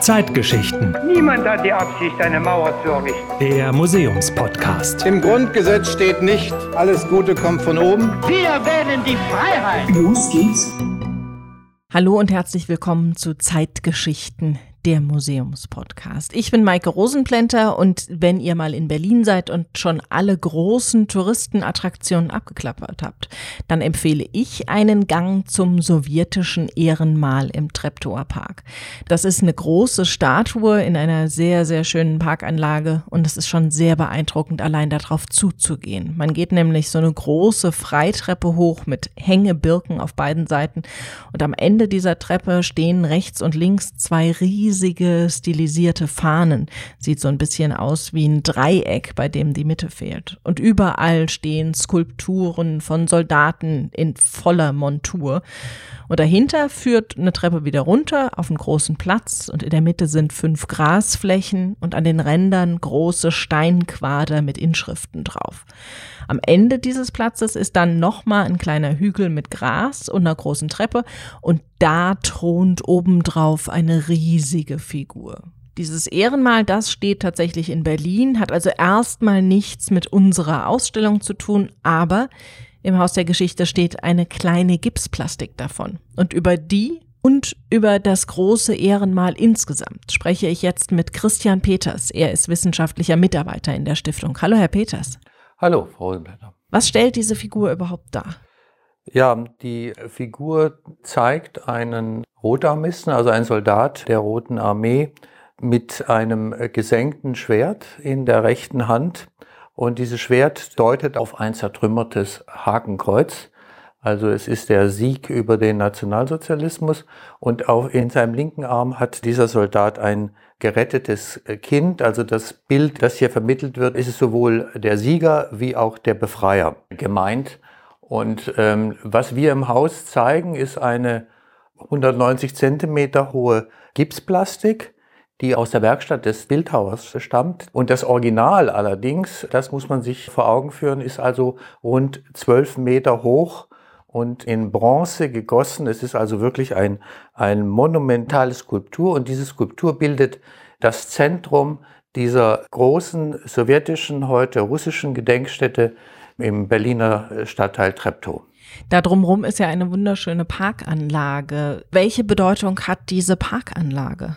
Zeitgeschichten. Niemand hat die Absicht, eine Mauer zu errichten. Der Museumspodcast. Im Grundgesetz steht nicht, alles Gute kommt von oben. Wir wählen die Freiheit. Los geht's. Hallo und herzlich willkommen zu Zeitgeschichten, der Museumspodcast. Ich bin Maike Rosenplenter und wenn ihr mal in Berlin seid und schon alle großen Touristenattraktionen abgeklappert habt, dann empfehle ich einen Gang zum sowjetischen Ehrenmal im Treptower Park. Das ist eine große Statue in einer sehr, sehr schönen Parkanlage und es ist schon sehr beeindruckend, allein darauf zuzugehen. Man geht nämlich so eine große Freitreppe hoch mit Hängebirken auf beiden Seiten und am Ende dieser Treppe stehen rechts und links zwei riesige riesige stilisierte Fahnen. Sieht so ein bisschen aus wie ein Dreieck, bei dem die Mitte fehlt. Und überall stehen Skulpturen von Soldaten in voller Montur. Und dahinter führt eine Treppe wieder runter auf einen großen Platz und in der Mitte sind fünf Grasflächen und an den Rändern große Steinquader mit Inschriften drauf. Am Ende dieses Platzes ist dann nochmal ein kleiner Hügel mit Gras und einer großen Treppe und da thront obendrauf eine riesige Figur. Dieses Ehrenmal, das steht tatsächlich in Berlin, hat also erstmal nichts mit unserer Ausstellung zu tun, aber im Haus der Geschichte steht eine kleine Gipsplastik davon. Und über die und über das große Ehrenmal insgesamt spreche ich jetzt mit Christian Peters. Er ist wissenschaftlicher Mitarbeiter in der Stiftung. Hallo, Herr Peters. Hallo, Frau Rosenblätter. Was stellt diese Figur überhaupt dar? Ja, die Figur zeigt einen Rotarmisten, also einen Soldat der Roten Armee mit einem gesenkten Schwert in der rechten Hand. Und dieses Schwert deutet auf ein zertrümmertes Hakenkreuz. Also es ist der Sieg über den Nationalsozialismus und auch in seinem linken Arm hat dieser Soldat ein gerettetes Kind. Also das Bild, das hier vermittelt wird, ist sowohl der Sieger wie auch der Befreier gemeint. Und ähm, was wir im Haus zeigen, ist eine 190 Zentimeter hohe Gipsplastik, die aus der Werkstatt des Bildhauers stammt. Und das Original allerdings, das muss man sich vor Augen führen, ist also rund 12 Meter hoch und in Bronze gegossen. Es ist also wirklich ein, ein monumentale Skulptur und diese Skulptur bildet das Zentrum dieser großen sowjetischen, heute russischen Gedenkstätte im Berliner Stadtteil Treptow. Da drumherum ist ja eine wunderschöne Parkanlage. Welche Bedeutung hat diese Parkanlage?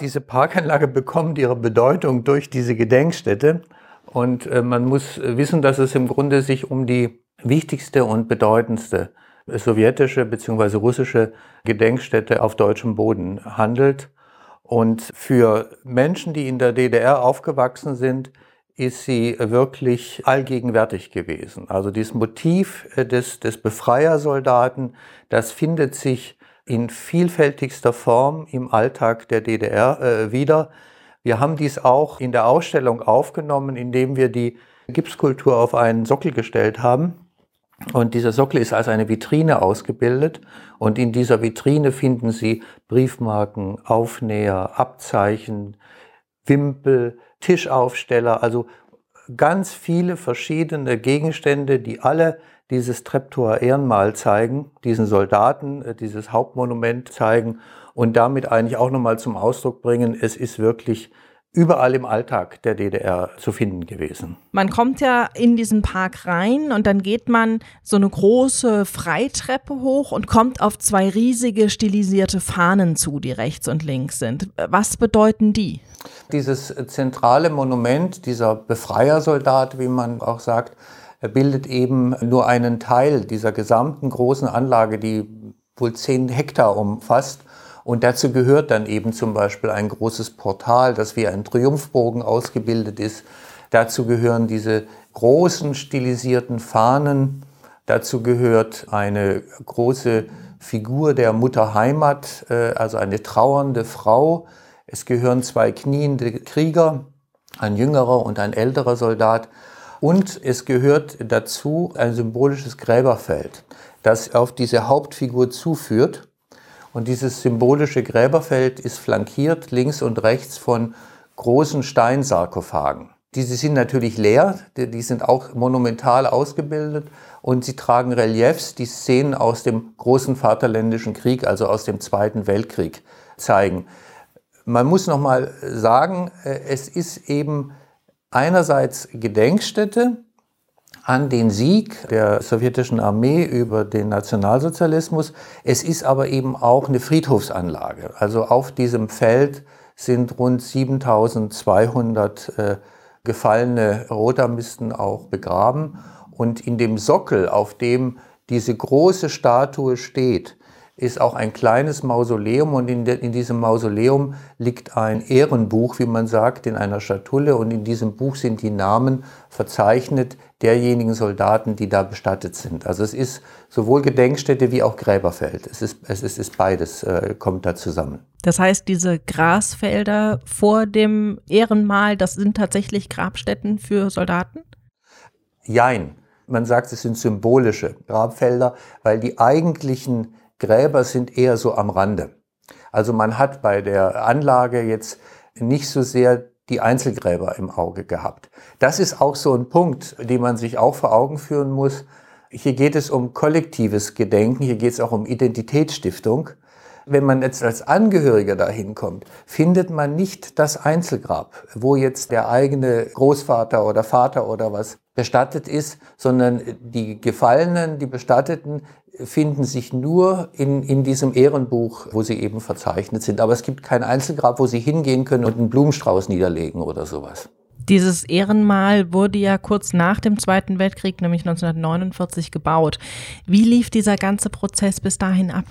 Diese Parkanlage bekommt ihre Bedeutung durch diese Gedenkstätte. Und äh, man muss wissen, dass es im Grunde sich um die wichtigste und bedeutendste sowjetische bzw. russische Gedenkstätte auf deutschem Boden handelt. Und für Menschen, die in der DDR aufgewachsen sind, ist sie wirklich allgegenwärtig gewesen. Also dieses Motiv des, des Befreiersoldaten, das findet sich in vielfältigster Form im Alltag der DDR äh, wieder. Wir haben dies auch in der Ausstellung aufgenommen, indem wir die Gipskultur auf einen Sockel gestellt haben. Und dieser Sockel ist als eine Vitrine ausgebildet. Und in dieser Vitrine finden Sie Briefmarken, Aufnäher, Abzeichen, Wimpel, Tischaufsteller, also ganz viele verschiedene Gegenstände, die alle dieses Treptower Ehrenmal zeigen, diesen Soldaten, äh, dieses Hauptmonument zeigen und damit eigentlich auch nochmal zum Ausdruck bringen, es ist wirklich überall im Alltag der DDR zu finden gewesen. Man kommt ja in diesen Park rein und dann geht man so eine große Freitreppe hoch und kommt auf zwei riesige stilisierte Fahnen zu, die rechts und links sind. Was bedeuten die? Dieses zentrale Monument, dieser Befreiersoldat, wie man auch sagt, bildet eben nur einen Teil dieser gesamten großen Anlage, die wohl zehn Hektar umfasst. Und dazu gehört dann eben zum Beispiel ein großes Portal, das wie ein Triumphbogen ausgebildet ist. Dazu gehören diese großen stilisierten Fahnen. Dazu gehört eine große Figur der Mutter Heimat, äh, also eine trauernde Frau. Es gehören zwei kniende Krieger, ein jüngerer und ein älterer Soldat. Und es gehört dazu ein symbolisches Gräberfeld, das auf diese Hauptfigur zuführt. Und dieses symbolische Gräberfeld ist flankiert links und rechts von großen Steinsarkophagen. Diese sind natürlich leer, die, sind auch monumental ausgebildet und sie tragen Reliefs, die Szenen aus dem großen Vaterländischen Krieg, also aus dem Zweiten Weltkrieg, zeigen. Man muss noch mal sagen, äh, es ist eben einerseits Gedenkstätte an den Sieg der sowjetischen Armee über den Nationalsozialismus. Es ist aber eben auch eine Friedhofsanlage. Also auf diesem Feld sind rund 7200 äh, gefallene Rotarmisten auch begraben. Und in dem Sockel, auf dem diese große Statue steht, ist auch ein kleines Mausoleum und in, de, in, diesem Mausoleum liegt ein Ehrenbuch, wie man sagt, in einer Schatulle und in diesem Buch sind die Namen verzeichnet derjenigen Soldaten, die da bestattet sind. Also es ist sowohl Gedenkstätte wie auch Gräberfeld. Es ist, es ist, ist beides, äh, kommt da zusammen. Das heißt, diese Grasfelder vor dem Ehrenmal, das sind tatsächlich Grabstätten für Soldaten? Jein. Man sagt, es sind symbolische Grabfelder, weil die eigentlichen Gräber sind eher so am Rande. Also man hat bei der Anlage jetzt nicht so sehr die Einzelgräber im Auge gehabt. Das ist auch so ein Punkt, den man sich auch vor Augen führen muss. Hier geht es um kollektives Gedenken, hier geht es auch um Identitätsstiftung. Wenn man jetzt als Angehöriger dahin kommt, findet man nicht das Einzelgrab, wo jetzt der eigene Großvater oder Vater oder was bestattet ist, sondern die Gefallenen, die Bestatteten finden sich nur in, in diesem Ehrenbuch, wo sie eben verzeichnet sind. Aber es gibt kein Einzelgrab, wo sie hingehen können und einen Blumenstrauß niederlegen oder sowas. Dieses Ehrenmal wurde ja kurz nach dem Zweiten Weltkrieg, nämlich 1949, gebaut. Wie lief dieser ganze Prozess bis dahin ab?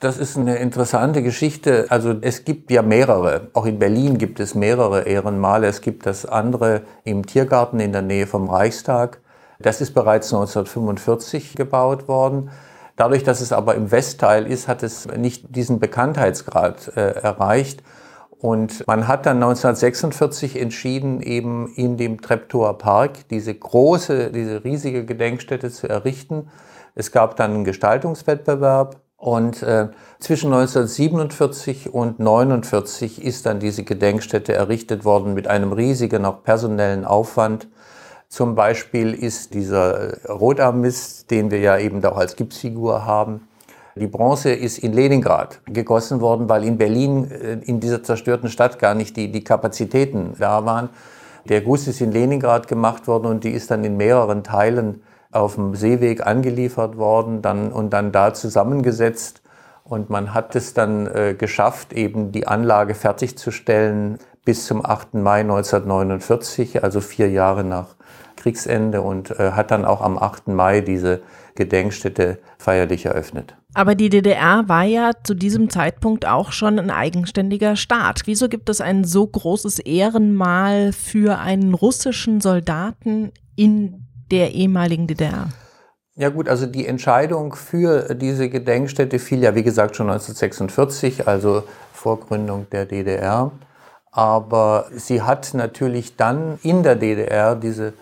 Das ist eine interessante Geschichte. Also es gibt ja mehrere. Auch in Berlin gibt es mehrere Ehrenmale. Es gibt das andere im Tiergarten in der Nähe vom Reichstag. Das ist bereits 1945 gebaut worden. Dadurch, dass es aber im Westteil ist, hat es nicht diesen Bekanntheitsgrad äh, erreicht. Und man hat dann 1946 entschieden, eben in dem Treptower Park diese große, diese riesige Gedenkstätte zu errichten. Es gab dann einen Gestaltungswettbewerb und äh, zwischen 1947 und 1949 ist dann diese Gedenkstätte errichtet worden mit einem riesigen, auch personellen Aufwand. Zum Beispiel ist dieser äh, Rotarmist, den wir ja eben auch als Gipsfigur haben, die Bronze ist in Leningrad gegossen worden, weil in Berlin, äh, in dieser zerstörten Stadt, gar nicht die, die Kapazitäten da waren. Der Guss ist in Leningrad gemacht worden und die ist dann in mehreren Teilen auf dem Seeweg angeliefert worden dann, und dann da zusammengesetzt. Und man hat es dann äh, geschafft, eben die Anlage fertigzustellen bis zum 8. Mai 1949, also vier Jahre nach Kriegsende und äh, hat dann auch am 8. Mai diese Gedenkstätte feierlich eröffnet. Aber die DDR war ja zu diesem Zeitpunkt auch schon ein eigenständiger Staat. Wieso gibt es ein so großes Ehrenmal für einen russischen Soldaten in der ehemaligen DDR? Ja gut, also die Entscheidung für diese Gedenkstätte fiel ja, wie gesagt, schon 1946, also vor Gründung der DDR. Aber sie hat natürlich dann in der DDR diese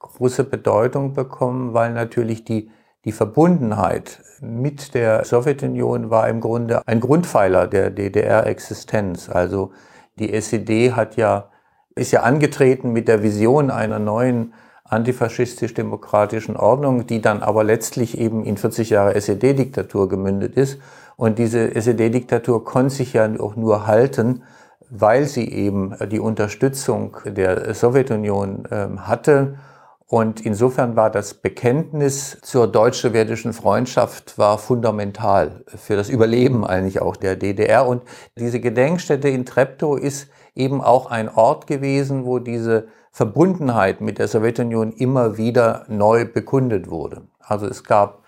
große Bedeutung bekommen, weil natürlich die, die Verbundenheit mit der Sowjetunion war im Grunde ein Grundpfeiler der DDR-Existenz. Also die SED hat ja, ist ja angetreten mit der Vision einer neuen antifaschistisch-demokratischen Ordnung, die dann aber letztlich eben in 40 Jahre SED-Diktatur gemündet ist. Und diese SED-Diktatur konnte sich ja auch nur halten, weil sie eben die Unterstützung der Sowjetunion äh, hatte und insofern war das Bekenntnis zur deutsch-sowjetischen Freundschaft war fundamental für das Überleben eigentlich auch der DDR. Und diese Gedenkstätte in Treptow ist eben auch ein Ort gewesen, wo diese Verbundenheit mit der Sowjetunion immer wieder neu bekundet wurde. Also es gab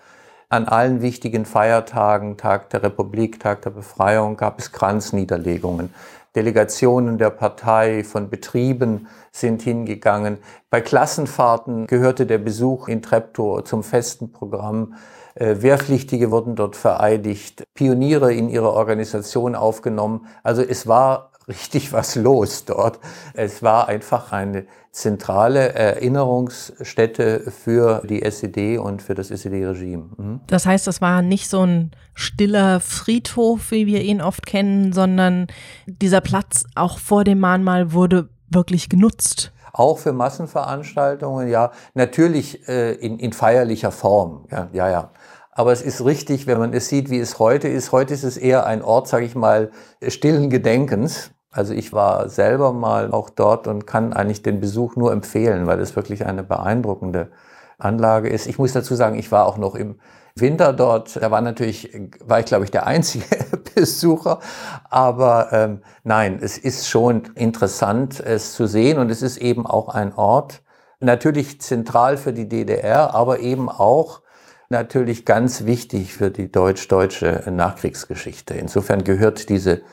an allen wichtigen Feiertagen, Tag der Republik, Tag der Befreiung, gab es Kranzniederlegungen. Delegationen der Partei von Betrieben sind hingegangen. Bei Klassenfahrten gehörte der Besuch in Treptow zum festen Programm. Äh, Wehrpflichtige wurden dort vereidigt, Pioniere in ihre Organisation aufgenommen. Also es war richtig was los dort. Es war einfach eine zentrale Erinnerungsstätte für die SED und für das SED-Regime. Mhm. Das heißt, es war nicht so ein stiller Friedhof, wie wir ihn oft kennen, sondern dieser Platz auch vor dem Mahnmal wurde wirklich genutzt. auch für Massenveranstaltungen, ja, natürlich äh, in, in feierlicher Form, ja, ja, ja. Aber es ist richtig, wenn man es sieht, wie es heute ist. Heute ist es eher ein Ort, sage ich mal, stillen Gedenkens. Also ich war selber mal auch dort und kann eigentlich den Besuch nur empfehlen, weil es wirklich eine beeindruckende Anlage ist. Ich muss dazu sagen, ich war auch noch im Winter dort. Da war natürlich, war ich glaube ich der einzige Besucher. Aber ähm, nein, es ist schon interessant, es zu sehen und es ist eben auch ein Ort, natürlich zentral für die DDR, aber eben auch natürlich ganz wichtig für die deutsch-deutsche Nachkriegsgeschichte. Insofern gehört diese,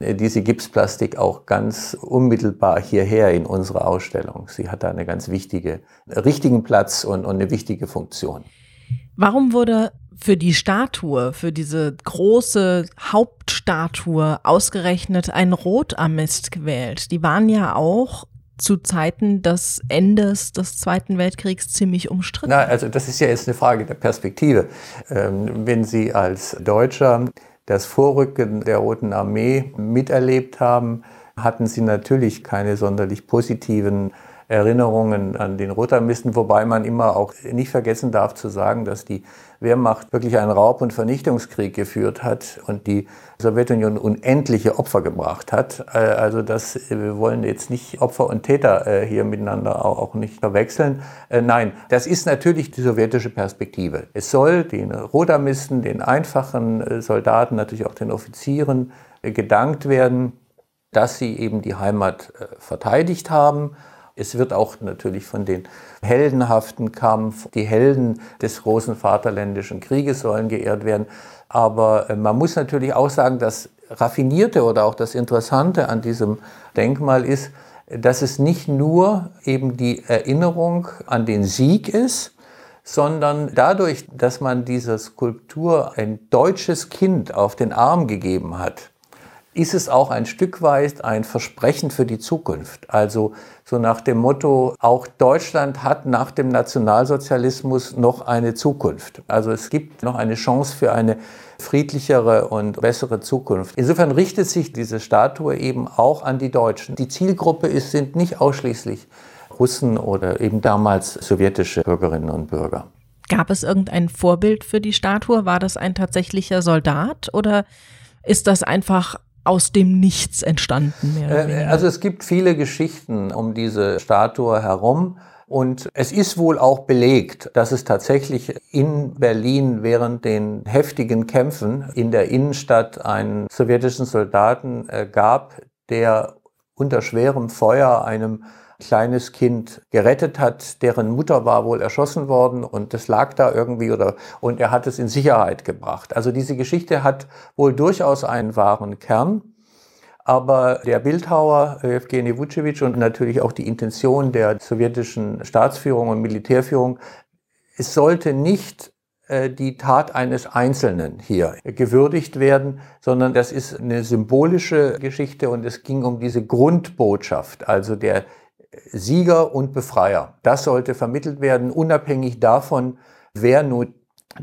diese Gipsplastik auch ganz unmittelbar hierher in unsere Ausstellung. Sie hat da eine ganz wichtige, richtigen Platz und, und eine wichtige Funktion. Warum wurde für die Statue, für diese große Hauptstatue ausgerechnet ein Rotarmist gewählt? Die waren ja auch zu Zeiten des Endes des Zweiten Weltkriegs ziemlich umstritten. Na, also das ist ja jetzt eine Frage der Perspektive. Ähm, wenn Sie als Deutscher das Vorrücken der Roten Armee miterlebt haben, hatten Sie natürlich keine sonderlich positiven Erinnerungen an den Rotarmisten, wobei man immer auch nicht vergessen darf zu sagen, dass die Wehrmacht wirklich einen Raub- und Vernichtungskrieg geführt hat und die Sowjetunion unendliche Opfer gebracht hat. Äh, also das, äh, wir wollen jetzt nicht Opfer und Täter äh, hier miteinander auch nicht verwechseln. Nein, das ist natürlich die sowjetische Perspektive. Es soll den Rotarmisten, den einfachen Soldaten, natürlich auch den Offizieren gedankt werden, dass sie eben die Heimat verteidigt haben es wird auch natürlich von den heldenhaften Kampf, die Helden des großen Vaterländischen Krieges sollen geehrt werden. Aber äh, man muss natürlich auch sagen, das Raffinierte oder auch das Interessante an diesem Denkmal ist, dass es nicht nur eben die Erinnerung an den Sieg ist, sondern dadurch, dass man dieser Skulptur ein deutsches Kind auf den Arm gegeben hat, ist es auch ein Stück weit ein Versprechen für die Zukunft. Also so nach dem Motto, auch Deutschland hat nach dem Nationalsozialismus noch eine Zukunft. Also es gibt noch eine Chance für eine friedlichere und bessere Zukunft. Insofern richtet sich diese Statue eben auch an die Deutschen. Die Zielgruppe ist, sind nicht ausschließlich Russen oder eben damals sowjetische Bürgerinnen und Bürger. Gab es irgendein Vorbild für die Statue? War das ein tatsächlicher Soldat oder ist das einfach aus dem Nichts entstanden. Äh, also es gibt viele Geschichten um diese Statue herum. Und es ist wohl auch belegt, dass es tatsächlich in Berlin während den heftigen Kämpfen in der Innenstadt einen sowjetischen Soldaten äh, gab, der unter schwerem Feuer einem kleines Kind gerettet hat, deren Mutter war wohl erschossen worden und das lag da irgendwie oder und er hat es in Sicherheit gebracht. Also diese Geschichte hat wohl durchaus einen wahren Kern. Aber der Bildhauer Evgeny Vucevic und natürlich auch die Intention der sowjetischen Staatsführung und Militärführung, es sollte nicht äh, die Tat eines Einzelnen hier gewürdigt werden, sondern das ist eine symbolische Geschichte und es ging um diese Grundbotschaft, also der Sieger und Befreier. Das sollte vermittelt werden, unabhängig davon, wer nun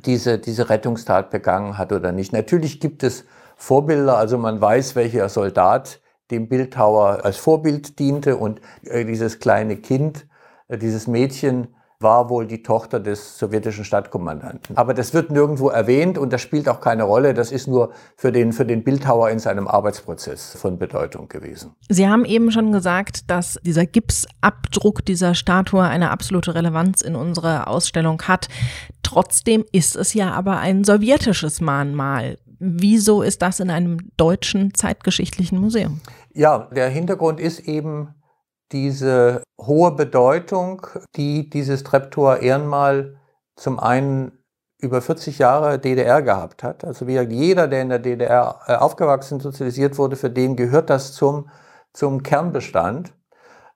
diese, diese Rettungstat begangen hat oder nicht. Natürlich gibt es Vorbilder, also man weiß, welcher Soldat dem Bildhauer als Vorbild diente und äh, dieses kleine Kind, äh, dieses Mädchen war wohl die Tochter des sowjetischen Stadtkommandanten. Aber das wird nirgendwo erwähnt und das spielt auch keine Rolle. Das ist nur für den, für den Bildhauer in seinem Arbeitsprozess von Bedeutung gewesen. Sie haben eben schon gesagt, dass dieser Gipsabdruck dieser Statue eine absolute Relevanz in unserer Ausstellung hat. Trotzdem ist es ja aber ein sowjetisches Mahnmal. Wieso ist das in einem deutschen zeitgeschichtlichen Museum? Ja, der Hintergrund ist eben, diese hohe Bedeutung, die dieses Treptower Ehrenmal zum einen über 40 Jahre DDR gehabt hat. Also wie jeder, der in der DDR äh, aufgewachsen, sozialisiert wurde, für den gehört das zum, zum Kernbestand.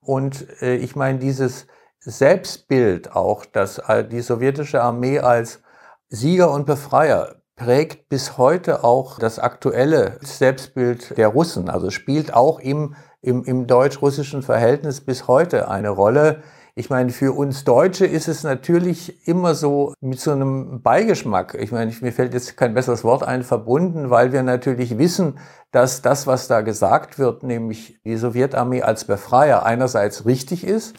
Und äh, ich meine, dieses Selbstbild auch, dass die sowjetische Armee als Sieger und Befreier prägt bis heute auch das aktuelle Selbstbild der Russen. Also spielt auch im im, im deutsch-russischen Verhältnis bis heute eine Rolle. Ich meine, für uns Deutsche ist es natürlich immer so mit so einem Beigeschmack. Ich meine, mir fällt jetzt kein besseres Wort ein, verbunden, weil wir natürlich wissen, dass das, was da gesagt wird, nämlich die Sowjetarmee als Befreier einerseits richtig ist,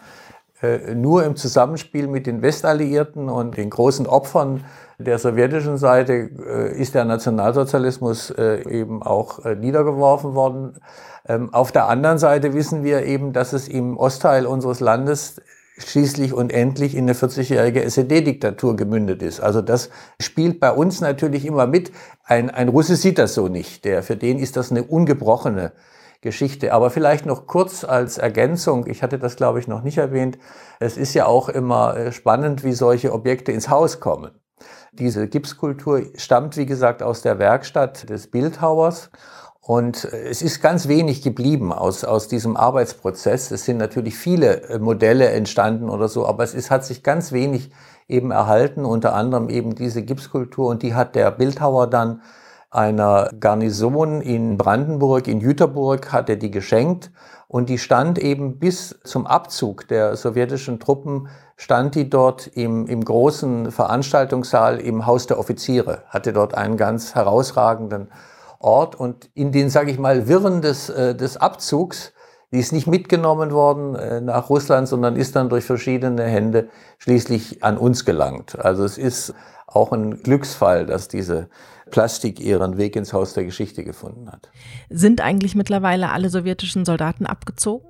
nur im Zusammenspiel mit den Westalliierten und den großen Opfern der sowjetischen Seite äh, ist der Nationalsozialismus äh, eben auch niedergeworfen worden. Ähm, auf der anderen Seite wissen wir eben, dass es im Ostteil unseres Landes schließlich und endlich in eine 40-jährige SED-Diktatur gemündet ist. Also das spielt bei uns natürlich immer mit. Ein, ein Russe sieht das so nicht. Der, für den ist das eine ungebrochene Geschichte. Aber vielleicht noch kurz als Ergänzung, ich hatte das, glaube ich, noch nicht erwähnt, es ist ja auch immer äh, spannend, wie solche Objekte ins Haus kommen. Diese Gipskultur stammt, wie gesagt, aus der Werkstatt des Bildhauers. Und äh, es ist ganz wenig geblieben aus, aus diesem Arbeitsprozess. Es sind natürlich viele äh, Modelle entstanden oder so, aber es ist, hat sich ganz wenig eben erhalten, unter anderem eben diese Gipskultur. Und die hat der Bildhauer dann einer Garnison in Brandenburg, in Jüterburg, hat er die geschenkt und die stand eben bis zum Abzug der sowjetischen Truppen, stand die dort im, im großen Veranstaltungssaal im Haus der Offiziere, hatte dort einen ganz herausragenden Ort und in den, sage ich mal, Wirren des, äh, des Abzugs, die ist nicht mitgenommen worden äh, nach Russland, sondern ist dann durch verschiedene Hände schließlich an uns gelangt. Also es ist auch ein Glücksfall, dass diese Plastik ihren Weg ins Haus der Geschichte gefunden hat. Sind eigentlich mittlerweile alle sowjetischen Soldaten abgezogen?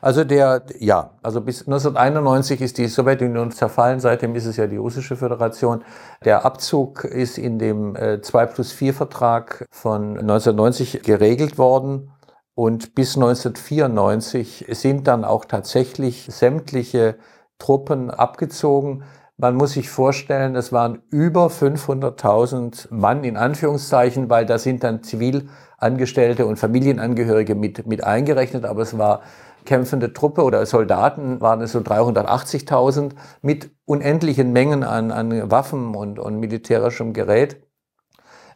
Also der, ja, also bis 1991 ist die Sowjetunion zerfallen, seitdem ist es ja die russische Föderation. Der Abzug ist in dem äh, 2 plus 4 Vertrag von 1990 geregelt worden. Und bis 1994 sind dann auch tatsächlich sämtliche Truppen abgezogen. Man muss sich vorstellen, es waren über 500.000 Mann in Anführungszeichen, weil da sind dann Zivilangestellte und Familienangehörige mit, mit eingerechnet, aber es war kämpfende Truppe oder Soldaten waren es so 380.000 mit unendlichen Mengen an, an Waffen und, und militärischem Gerät.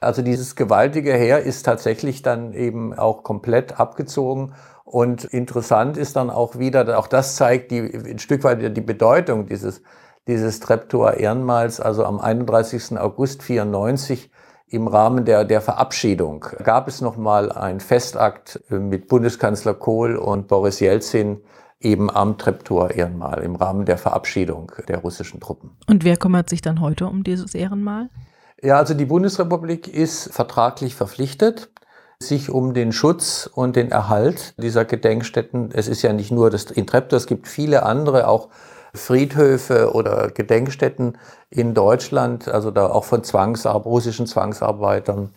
Also dieses gewaltige Heer ist tatsächlich dann eben auch komplett abgezogen. Und interessant ist dann auch wieder, auch das zeigt die, ein Stück weit die Bedeutung dieses dieses Treptower Ehrenmals, also am 31. August 94 im Rahmen der, der Verabschiedung gab es nochmal ein Festakt mit Bundeskanzler Kohl und Boris Jelzin eben am Treptower Ehrenmal im Rahmen der Verabschiedung der russischen Truppen. Und wer kümmert sich dann heute um dieses Ehrenmal? Ja, also die Bundesrepublik ist vertraglich verpflichtet, sich um den Schutz und den Erhalt dieser Gedenkstätten, es ist ja nicht nur das in Treptow, es gibt viele andere, auch Friedhöfe oder Gedenkstätten in Deutschland, also da auch von Zwangsar russischen Zwangsarbeitern.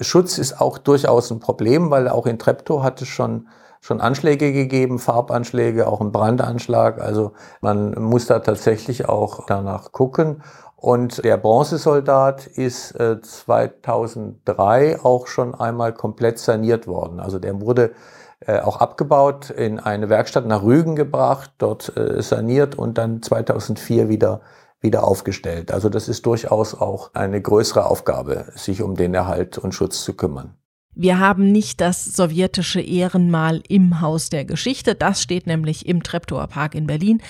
Schutz ist auch durchaus ein Problem, weil auch in Treptow hat es schon schon Anschläge gegeben, Farbanschläge, auch ein Brandanschlag. Also man muss da tatsächlich auch danach gucken. Und der Bronzesoldat ist äh, 2003 auch schon einmal komplett saniert worden. Also der wurde äh, auch abgebaut, in eine Werkstatt nach Rügen gebracht, dort äh, saniert und dann 2004 wieder wieder aufgestellt. Also das ist durchaus auch eine größere Aufgabe, sich um den Erhalt und Schutz zu kümmern. Wir haben nicht das sowjetische Ehrenmal im Haus der Geschichte, das steht nämlich im Treptower Park in Berlin,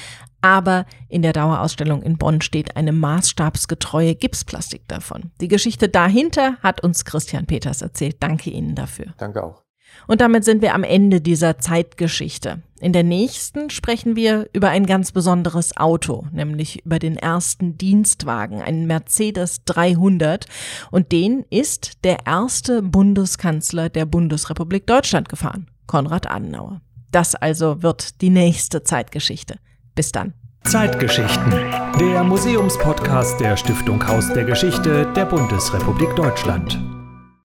aber in der Dauerausstellung in Bonn steht eine maßstabsgetreue Gipsplastik davon. Die Geschichte dahinter hat uns Christian Peters erzählt. Danke Ihnen dafür. Danke auch. Und damit sind wir am Ende dieser Zeitgeschichte. In der nächsten sprechen wir über ein ganz besonderes Auto, nämlich über den ersten Dienstwagen, einen Mercedes 300. Und den ist der erste Bundeskanzler der Bundesrepublik Deutschland gefahren, Konrad Adenauer. Das also wird die nächste Zeitgeschichte. Bis dann. Zeitgeschichten. Der Museumspodcast der Stiftung Haus der Geschichte der Bundesrepublik Deutschland.